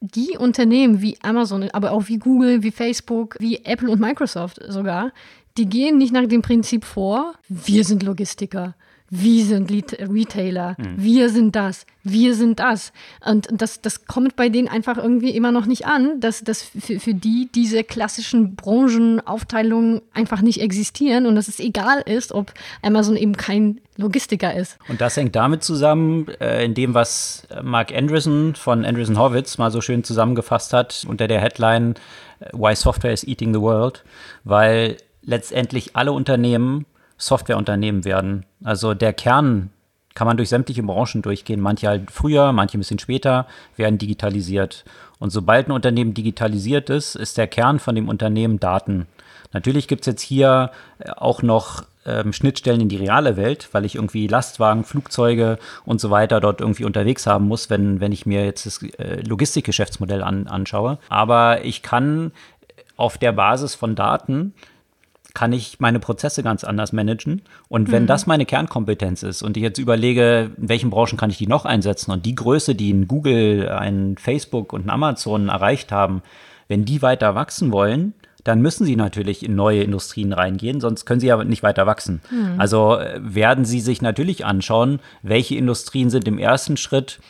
Die Unternehmen wie Amazon, aber auch wie Google, wie Facebook, wie Apple und Microsoft sogar, die gehen nicht nach dem Prinzip vor, wir sind Logistiker wir sind Retailer, mhm. wir sind das, wir sind das. Und das, das kommt bei denen einfach irgendwie immer noch nicht an, dass, dass für, für die diese klassischen Branchenaufteilungen einfach nicht existieren und dass es egal ist, ob Amazon eben kein Logistiker ist. Und das hängt damit zusammen, äh, in dem, was Mark Andreessen von Andreessen Horwitz mal so schön zusammengefasst hat unter der Headline äh, Why Software is Eating the World, weil letztendlich alle Unternehmen Softwareunternehmen werden. Also der Kern kann man durch sämtliche Branchen durchgehen. Manche halt früher, manche ein bisschen später, werden digitalisiert. Und sobald ein Unternehmen digitalisiert ist, ist der Kern von dem Unternehmen Daten. Natürlich gibt es jetzt hier äh, auch noch ähm, Schnittstellen in die reale Welt, weil ich irgendwie Lastwagen, Flugzeuge und so weiter dort irgendwie unterwegs haben muss, wenn, wenn ich mir jetzt das äh, Logistikgeschäftsmodell an, anschaue. Aber ich kann auf der Basis von Daten kann ich meine Prozesse ganz anders managen. Und wenn mhm. das meine Kernkompetenz ist und ich jetzt überlege, in welchen Branchen kann ich die noch einsetzen und die Größe, die ein Google, ein Facebook und ein Amazon erreicht haben, wenn die weiter wachsen wollen, dann müssen sie natürlich in neue Industrien reingehen, sonst können sie ja nicht weiter wachsen. Mhm. Also äh, werden sie sich natürlich anschauen, welche Industrien sind im ersten Schritt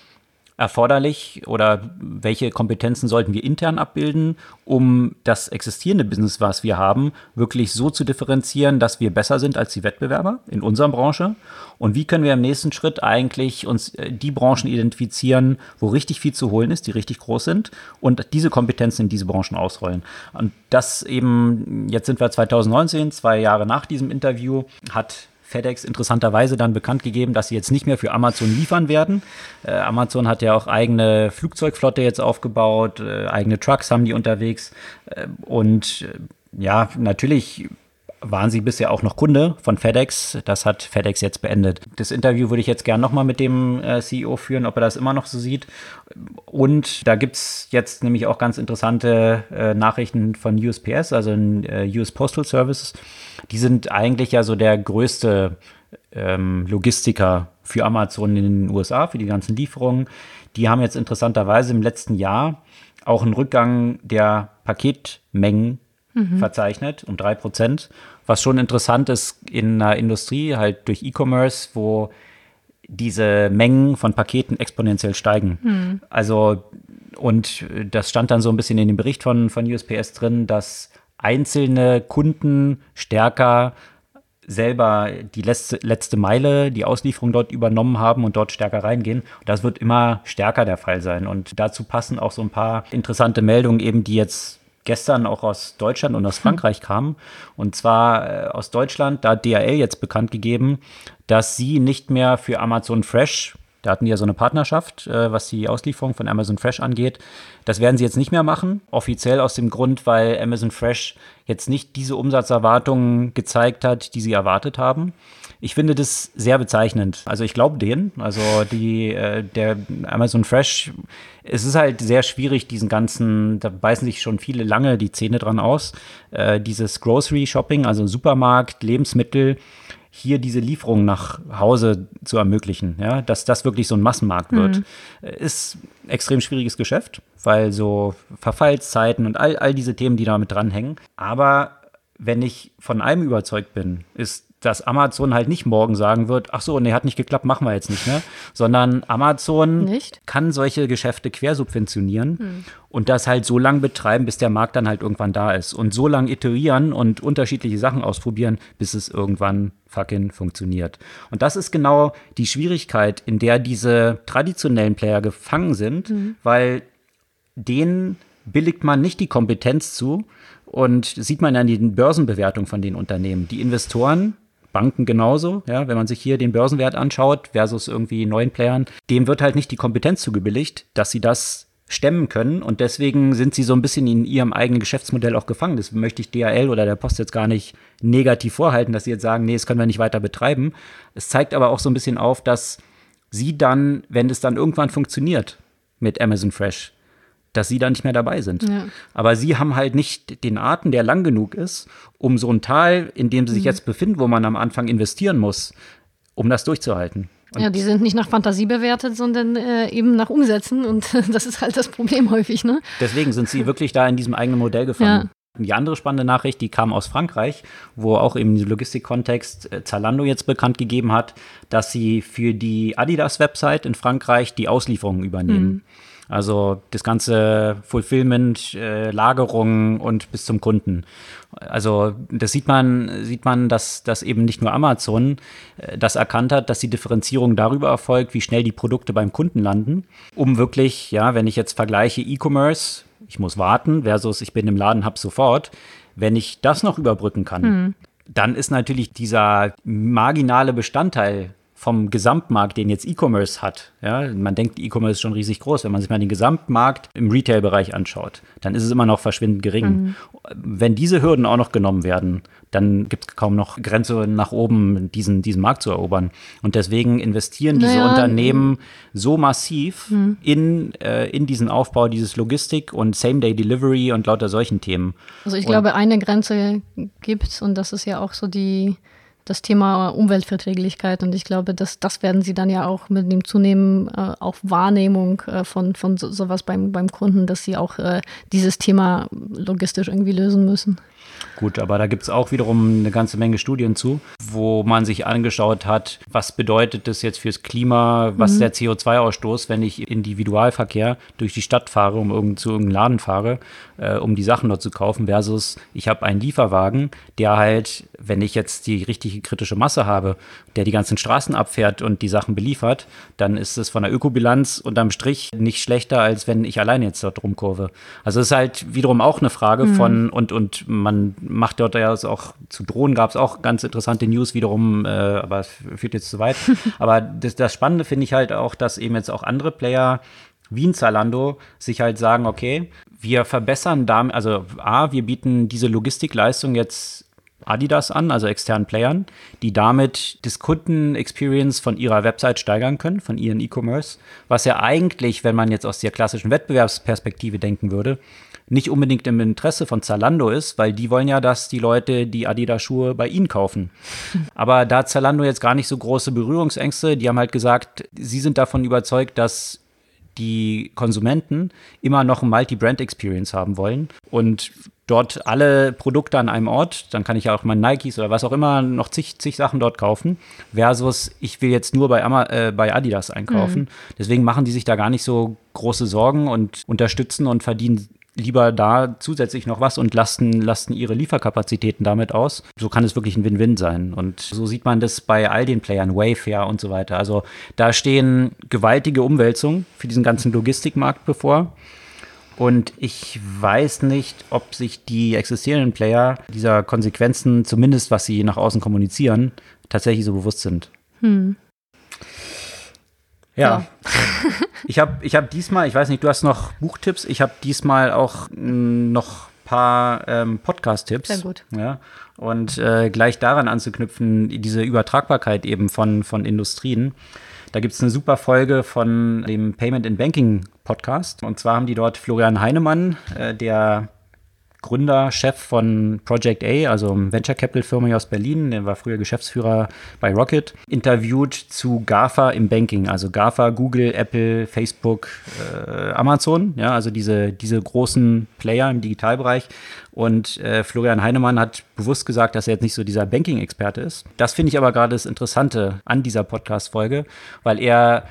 erforderlich oder welche Kompetenzen sollten wir intern abbilden, um das existierende Business, was wir haben, wirklich so zu differenzieren, dass wir besser sind als die Wettbewerber in unserer Branche? Und wie können wir im nächsten Schritt eigentlich uns äh, die Branchen identifizieren, wo richtig viel zu holen ist, die richtig groß sind und diese Kompetenzen in diese Branchen ausrollen? Und das eben, jetzt sind wir 2019, zwei Jahre nach diesem Interview, hat FedEx interessanterweise dann bekannt gegeben, dass sie jetzt nicht mehr für Amazon liefern werden. Äh, Amazon hat ja auch eigene Flugzeugflotte jetzt aufgebaut, äh, eigene Trucks haben die unterwegs. Äh, und äh, ja, natürlich waren sie bisher auch noch Kunde von FedEx. Das hat FedEx jetzt beendet. Das Interview würde ich jetzt gerne nochmal mit dem äh, CEO führen, ob er das immer noch so sieht. Und da gibt es jetzt nämlich auch ganz interessante äh, Nachrichten von USPS, also äh, US Postal Services die sind eigentlich ja so der größte ähm, Logistiker für Amazon in den USA, für die ganzen Lieferungen. Die haben jetzt interessanterweise im letzten Jahr auch einen Rückgang der Paketmengen mhm. verzeichnet um drei Prozent, was schon interessant ist in einer Industrie, halt durch E-Commerce, wo diese Mengen von Paketen exponentiell steigen. Mhm. Also, und das stand dann so ein bisschen in dem Bericht von, von USPS drin, dass einzelne Kunden stärker selber die letzte, letzte Meile, die Auslieferung dort übernommen haben und dort stärker reingehen. Und das wird immer stärker der Fall sein. Und dazu passen auch so ein paar interessante Meldungen eben, die jetzt gestern auch aus Deutschland und aus Frankreich (laughs) kamen. Und zwar äh, aus Deutschland, da hat DHL jetzt bekannt gegeben, dass sie nicht mehr für Amazon Fresh da hatten die ja so eine Partnerschaft, äh, was die Auslieferung von Amazon Fresh angeht. Das werden sie jetzt nicht mehr machen, offiziell aus dem Grund, weil Amazon Fresh jetzt nicht diese Umsatzerwartungen gezeigt hat, die sie erwartet haben. Ich finde das sehr bezeichnend. Also ich glaube denen. Also die, äh, der Amazon Fresh, es ist halt sehr schwierig, diesen ganzen, da beißen sich schon viele lange die Zähne dran aus. Äh, dieses Grocery Shopping, also Supermarkt, Lebensmittel, hier diese Lieferung nach Hause zu ermöglichen, ja, dass das wirklich so ein Massenmarkt wird, mhm. ist extrem schwieriges Geschäft, weil so Verfallszeiten und all, all diese Themen, die damit dranhängen. Aber wenn ich von einem überzeugt bin, ist, dass Amazon halt nicht morgen sagen wird, ach so, nee, hat nicht geklappt, machen wir jetzt nicht mehr, sondern Amazon nicht? kann solche Geschäfte quersubventionieren hm. und das halt so lange betreiben, bis der Markt dann halt irgendwann da ist und so lange iterieren und unterschiedliche Sachen ausprobieren, bis es irgendwann fucking funktioniert. Und das ist genau die Schwierigkeit, in der diese traditionellen Player gefangen sind, hm. weil denen billigt man nicht die Kompetenz zu und sieht man an den Börsenbewertungen von den Unternehmen. Die Investoren Banken genauso, ja, wenn man sich hier den Börsenwert anschaut versus irgendwie neuen Playern, dem wird halt nicht die Kompetenz zugebilligt, dass sie das stemmen können und deswegen sind sie so ein bisschen in ihrem eigenen Geschäftsmodell auch gefangen. Das möchte ich DHL oder der Post jetzt gar nicht negativ vorhalten, dass sie jetzt sagen, nee, das können wir nicht weiter betreiben. Es zeigt aber auch so ein bisschen auf, dass sie dann, wenn es dann irgendwann funktioniert mit Amazon Fresh, dass sie da nicht mehr dabei sind. Ja. Aber sie haben halt nicht den Atem, der lang genug ist, um so ein Tal, in dem sie sich mhm. jetzt befinden, wo man am Anfang investieren muss, um das durchzuhalten. Und ja, die sind nicht nach Fantasie bewertet, sondern äh, eben nach Umsetzen. Und (laughs) das ist halt das Problem häufig. Ne? Deswegen sind sie wirklich da in diesem eigenen Modell gefangen. Ja. Die andere spannende Nachricht, die kam aus Frankreich, wo auch im Logistikkontext äh, Zalando jetzt bekannt gegeben hat, dass sie für die Adidas-Website in Frankreich die Auslieferungen übernehmen. Mhm. Also das ganze Fulfillment, äh, Lagerung und bis zum Kunden. Also das sieht man, sieht man, dass, dass eben nicht nur Amazon äh, das erkannt hat, dass die Differenzierung darüber erfolgt, wie schnell die Produkte beim Kunden landen, um wirklich, ja, wenn ich jetzt vergleiche E-Commerce, ich muss warten, versus ich bin im Laden, hab sofort, wenn ich das noch überbrücken kann, hm. dann ist natürlich dieser marginale Bestandteil vom Gesamtmarkt, den jetzt E-Commerce hat, ja, man denkt, E-Commerce ist schon riesig groß. Wenn man sich mal den Gesamtmarkt im Retail-Bereich anschaut, dann ist es immer noch verschwindend gering. Mhm. Wenn diese Hürden auch noch genommen werden, dann gibt es kaum noch Grenze nach oben, diesen, diesen Markt zu erobern. Und deswegen investieren diese naja, Unternehmen so massiv mhm. in, äh, in diesen Aufbau, dieses Logistik und Same-Day-Delivery und lauter solchen Themen. Also ich und glaube, eine Grenze gibt es und das ist ja auch so die das Thema Umweltverträglichkeit. Und ich glaube, dass das werden sie dann ja auch mit dem Zunehmen äh, auch Wahrnehmung äh, von, von so, sowas beim, beim Kunden, dass sie auch äh, dieses Thema logistisch irgendwie lösen müssen. Gut, aber da gibt es auch wiederum eine ganze Menge Studien zu, wo man sich angeschaut hat, was bedeutet das jetzt fürs Klima, was mhm. der CO2-Ausstoß, wenn ich Individualverkehr durch die Stadt fahre, um irgend, zu irgendeinem Laden fahre, äh, um die Sachen dort zu kaufen, versus ich habe einen Lieferwagen, der halt, wenn ich jetzt die richtige kritische Masse habe, der die ganzen Straßen abfährt und die Sachen beliefert, dann ist es von der Ökobilanz unterm Strich nicht schlechter, als wenn ich alleine jetzt dort rumkurve. Also es ist halt wiederum auch eine Frage mhm. von, und, und man macht dort ja auch zu Drohnen gab es auch ganz interessante News wiederum, äh, aber es führt jetzt zu weit. (laughs) aber das, das Spannende finde ich halt auch, dass eben jetzt auch andere Player wie ein Zalando sich halt sagen, okay, wir verbessern damit, also A, wir bieten diese Logistikleistung jetzt Adidas an, also externen Playern, die damit das Kunden-Experience von ihrer Website steigern können, von ihren E-Commerce, was ja eigentlich, wenn man jetzt aus der klassischen Wettbewerbsperspektive denken würde, nicht unbedingt im Interesse von Zalando ist, weil die wollen ja, dass die Leute die Adidas-Schuhe bei ihnen kaufen. (laughs) Aber da hat Zalando jetzt gar nicht so große Berührungsängste. Die haben halt gesagt, sie sind davon überzeugt, dass die Konsumenten immer noch ein Multi-Brand-Experience haben wollen und dort alle Produkte an einem Ort, dann kann ich ja auch mal Nikes oder was auch immer noch zig, zig Sachen dort kaufen, versus ich will jetzt nur bei, Ama äh, bei Adidas einkaufen. Mhm. Deswegen machen die sich da gar nicht so große Sorgen und unterstützen und verdienen lieber da zusätzlich noch was und lasten, lasten ihre Lieferkapazitäten damit aus. So kann es wirklich ein Win-Win sein. Und so sieht man das bei all den Playern, Wayfair und so weiter. Also da stehen gewaltige Umwälzungen für diesen ganzen Logistikmarkt bevor. Und ich weiß nicht, ob sich die existierenden Player dieser Konsequenzen, zumindest was sie nach außen kommunizieren, tatsächlich so bewusst sind. Hm. Ja. ja. (laughs) ich habe ich hab diesmal, ich weiß nicht, du hast noch Buchtipps, ich habe diesmal auch mm, noch ein paar ähm, Podcast-Tipps. Sehr gut. Ja. Und äh, gleich daran anzuknüpfen, diese Übertragbarkeit eben von, von Industrien. Da gibt es eine super Folge von dem Payment and Banking Podcast. Und zwar haben die dort Florian Heinemann, äh, der Gründer, Chef von Project A, also Venture Capital Firma hier aus Berlin, der war früher Geschäftsführer bei Rocket, interviewt zu GAFA im Banking, also GAFA, Google, Apple, Facebook, äh, Amazon, ja, also diese, diese großen Player im Digitalbereich. Und äh, Florian Heinemann hat bewusst gesagt, dass er jetzt nicht so dieser Banking-Experte ist. Das finde ich aber gerade das Interessante an dieser Podcast-Folge, weil er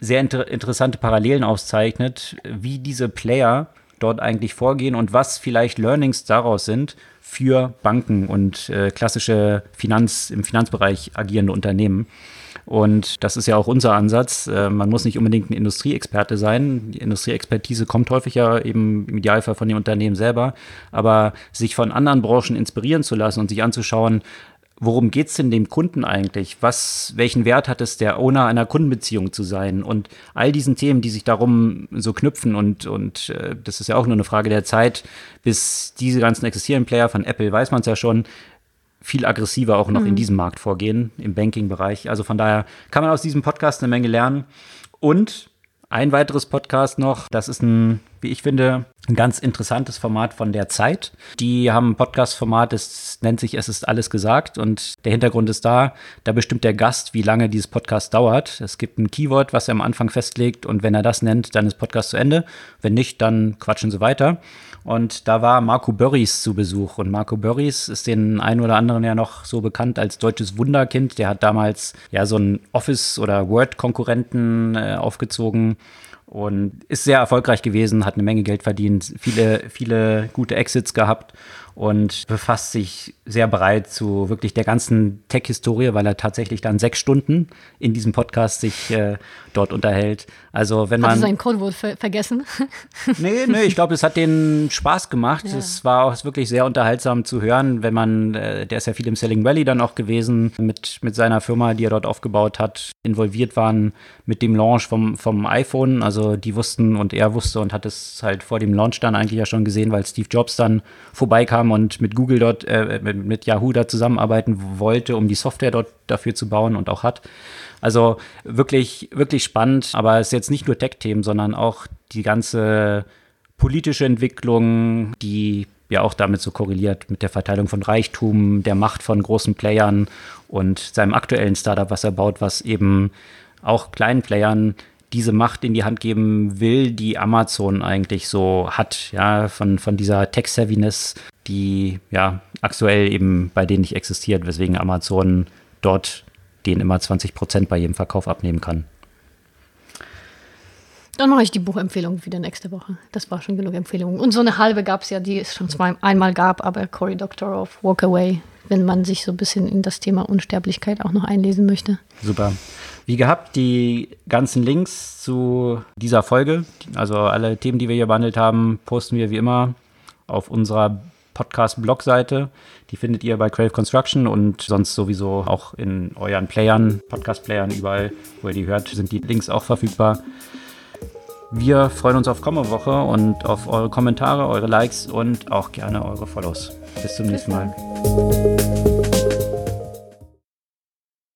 sehr inter interessante Parallelen auszeichnet, wie diese Player dort eigentlich vorgehen und was vielleicht Learnings daraus sind für Banken und äh, klassische Finanz, im Finanzbereich agierende Unternehmen. Und das ist ja auch unser Ansatz. Äh, man muss nicht unbedingt ein Industrieexperte sein. Die Industrieexpertise kommt häufig ja eben im Idealfall von dem Unternehmen selber. Aber sich von anderen Branchen inspirieren zu lassen und sich anzuschauen, worum geht es denn dem Kunden eigentlich? Was, welchen Wert hat es, der Owner einer Kundenbeziehung zu sein? Und all diesen Themen, die sich darum so knüpfen und, und äh, das ist ja auch nur eine Frage der Zeit, bis diese ganzen existierenden Player von Apple, weiß man es ja schon, viel aggressiver auch noch mhm. in diesem Markt vorgehen, im Banking-Bereich. Also von daher kann man aus diesem Podcast eine Menge lernen. Und ein weiteres Podcast noch, das ist ein, wie ich finde, ein ganz interessantes Format von der Zeit. Die haben ein Podcast-Format, das nennt sich Es ist alles gesagt und der Hintergrund ist da, da bestimmt der Gast, wie lange dieses Podcast dauert. Es gibt ein Keyword, was er am Anfang festlegt und wenn er das nennt, dann ist Podcast zu Ende. Wenn nicht, dann quatschen sie weiter. Und da war Marco Börries zu Besuch. Und Marco Börries ist den einen oder anderen ja noch so bekannt als deutsches Wunderkind. Der hat damals ja so einen Office- oder Word-Konkurrenten äh, aufgezogen und ist sehr erfolgreich gewesen, hat eine Menge Geld verdient, viele, viele gute Exits gehabt und befasst sich sehr breit zu wirklich der ganzen Tech-Historie, weil er tatsächlich dann sechs Stunden in diesem Podcast sich äh, dort unterhält. Also wenn man. Hast du sein Codewort ver vergessen? (laughs) nee, nee, ich glaube, es hat den Spaß gemacht. Ja. Es war auch wirklich sehr unterhaltsam zu hören, wenn man, äh, der ist ja viel im Selling Valley dann auch gewesen, mit, mit seiner Firma, die er dort aufgebaut hat, involviert waren mit dem Launch vom, vom iPhone. Also die wussten und er wusste und hat es halt vor dem Launch dann eigentlich ja schon gesehen, weil Steve Jobs dann vorbeikam und mit Google dort, äh, mit, mit Yahoo da zusammenarbeiten wollte, um die Software dort dafür zu bauen und auch hat. Also wirklich, wirklich spannend, aber es ist jetzt nicht nur Tech-Themen, sondern auch die ganze politische Entwicklung, die ja auch damit so korreliert mit der Verteilung von Reichtum, der Macht von großen Playern und seinem aktuellen Startup, was er baut, was eben auch kleinen Playern diese Macht in die Hand geben will, die Amazon eigentlich so hat, ja, von, von dieser Tech-Savviness, die ja aktuell eben bei denen nicht existiert, weswegen Amazon dort den immer 20 Prozent bei jedem Verkauf abnehmen kann. Dann mache ich die Buchempfehlung wieder nächste Woche. Das war schon genug Empfehlungen. Und so eine halbe gab es ja, die es schon zwei, einmal gab, aber Cory Doctor of Walk Away, wenn man sich so ein bisschen in das Thema Unsterblichkeit auch noch einlesen möchte. Super. Wie gehabt, die ganzen Links zu dieser Folge, also alle Themen, die wir hier behandelt haben, posten wir wie immer auf unserer Podcast-Blog-Seite. Die findet ihr bei Crave Construction und sonst sowieso auch in euren Playern, Podcast-Playern, überall, wo ihr die hört, sind die Links auch verfügbar. Wir freuen uns auf kommende Woche und auf eure Kommentare, eure Likes und auch gerne eure Follows. Bis zum nächsten Mal.